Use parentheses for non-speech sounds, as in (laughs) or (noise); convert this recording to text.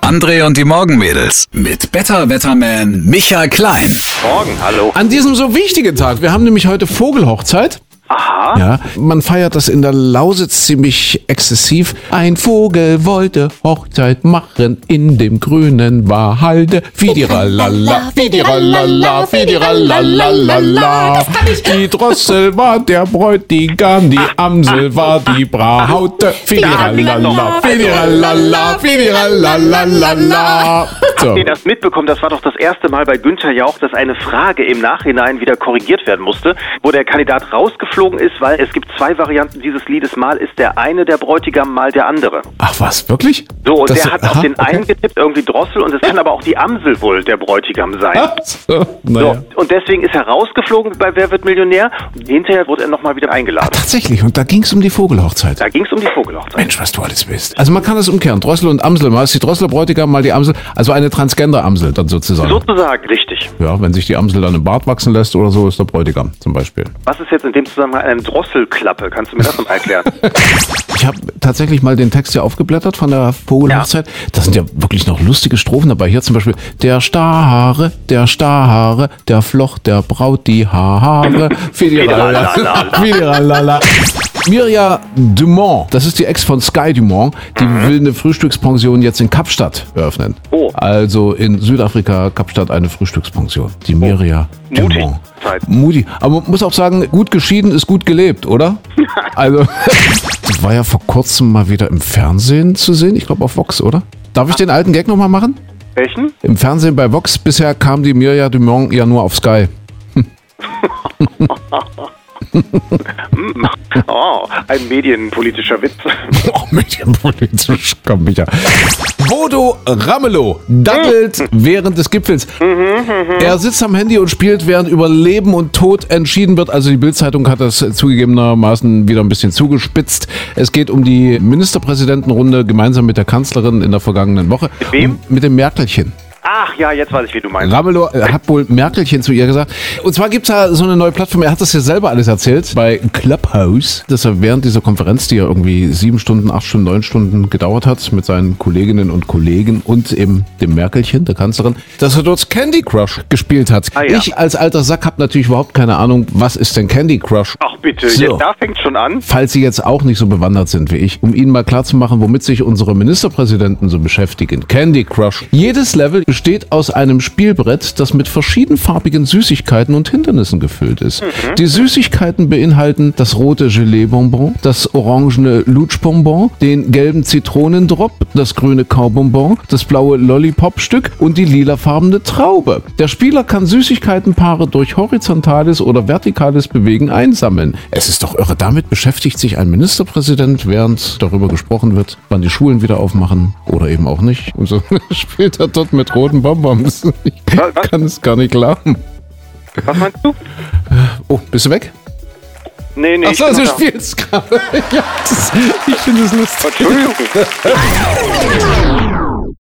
André und die Morgenmädels mit Better Wetterman Michael Klein. Morgen, hallo. An diesem so wichtigen Tag, wir haben nämlich heute Vogelhochzeit. Aha. Ja, man feiert das in der Lausitz ziemlich exzessiv. Ein Vogel wollte Hochzeit machen in dem grünen Wahalde. Fidiralala, fidiralala, fidiralalalala. Die Drossel war der Bräutigam, die Amsel war die Braute. Fidiralala, fidiralala, fidiralalalala. So. Habt ihr das mitbekommen? Das war doch das erste Mal bei Günther Jauch, dass eine Frage im Nachhinein wieder korrigiert werden musste, wo der Kandidat rausgeflogen ist, weil es gibt zwei Varianten dieses Liedes. Mal ist der eine der Bräutigam, mal der andere. Ach was, wirklich? So, und Das- der hat aha, auf den okay. einen getippt, irgendwie Drossel, und es kann aber auch die Amsel wohl der Bräutigam sein. Ach so, naja. So, und deswegen ist er rausgeflogen bei Wer wird Millionär? Und hinterher wurde er nochmal wieder eingeladen. Tatsächlich, und da ging es um die Vogelhochzeit. Da ging es um die Vogelhochzeit. Mensch, was du alles bist. Also man kann es umkehren. Drossel und Amsel. Mal ist die Drossel Bräutigam, mal die Amsel. Also eine Transgender-Amsel dann sozusagen. Sozusagen, richtig. Ja, wenn sich die Amsel dann im Bart wachsen lässt oder so, ist der Bräutigam zum Beispiel. Was ist jetzt in dem Zusammenhang eine Drosselklappe? Kannst du mir das mal erklären? Ich habe tatsächlich mal den Text hier aufgeblättert von der Vogelhochzeit. Da sind ja wirklich noch lustige Strophen dabei. Hier zum Beispiel der Starhaare, der Starhaare, der Floch der Braut die Haare. (laughs) Fidiralala. Fidiralala. Mirja Dumont, das ist die Ex von Sky Dumont, die will eine Frühstückspension jetzt in Kapstadt eröffnen. Oh. Also in Südafrika, Kapstadt, eine Frühstückspension. Die Mirja Mutig. Dumont. Zeit. Mutig. Aber man muss auch sagen, gut geschieden ist gut gelebt, oder? (laughs) Also, das (laughs) war ja vor kurzem mal wieder im Fernsehen zu sehen. Ich glaube auf Vox, oder? Darf ich den alten Gag nochmal machen? Welchen? Im Fernsehen bei Vox bisher kam die Mirja Dumont ja nur auf Sky. (laughs) (laughs) Oh, ein medienpolitischer Witz. (laughs) Oh, medienpolitisch, komm, Micha. Bodo Ramelow dattelt während des Gipfels. Er sitzt am Handy und spielt, während über Leben und Tod entschieden wird. Also die Bildzeitung hat das zugegebenermaßen wieder ein bisschen zugespitzt. Es geht um die Ministerpräsidentenrunde gemeinsam mit der Kanzlerin in der vergangenen Woche. Mit wem? Mit dem Merkelchen. Ach ja, jetzt weiß ich, wie du meinst. Ramelow äh, hat wohl Merkelchen zu ihr gesagt. Und zwar gibt's da so eine neue Plattform, er hat das ja selber alles erzählt, bei Clubhouse, dass er während dieser Konferenz, die ja irgendwie sieben Stunden, acht Stunden, neun Stunden gedauert hat, mit seinen Kolleginnen und Kollegen und eben dem Merkelchen, der Kanzlerin, dass er dort Candy Crush gespielt hat. Ah, ja. Ich als alter Sack habe natürlich überhaupt keine Ahnung, was ist denn Candy Crush? Ach bitte, So. jetzt, da fängt schon an. Falls Sie jetzt auch nicht so bewandert sind wie ich, um Ihnen mal klarzumachen, womit sich unsere Ministerpräsidenten so beschäftigen. Candy Crush. Jedes Level besteht aus einem Spielbrett, das mit verschiedenfarbigen Süßigkeiten und Hindernissen gefüllt ist. Die Süßigkeiten beinhalten das rote Gelee-Bonbon, das orangene Lutschbonbon, den gelben Zitronendrop, das grüne Kaubonbon, das blaue Lollipop-Stück und die lilafarbene Traube. Der Spieler kann Süßigkeitenpaare durch horizontales oder vertikales Bewegen einsammeln. Es ist doch irre. Damit beschäftigt sich ein Ministerpräsident, während darüber gesprochen wird, wann die Schulen wieder aufmachen oder eben auch nicht. Und so (laughs) spielt er dort mit roten Bonbons. Ich Was- (laughs) kann es gar nicht glauben. Was meinst du? Oh, bist du weg? Nee, nee. Achso, du spielst gerade. (laughs) Ja, das, ich finde es lustig. Entschuldigung. (laughs)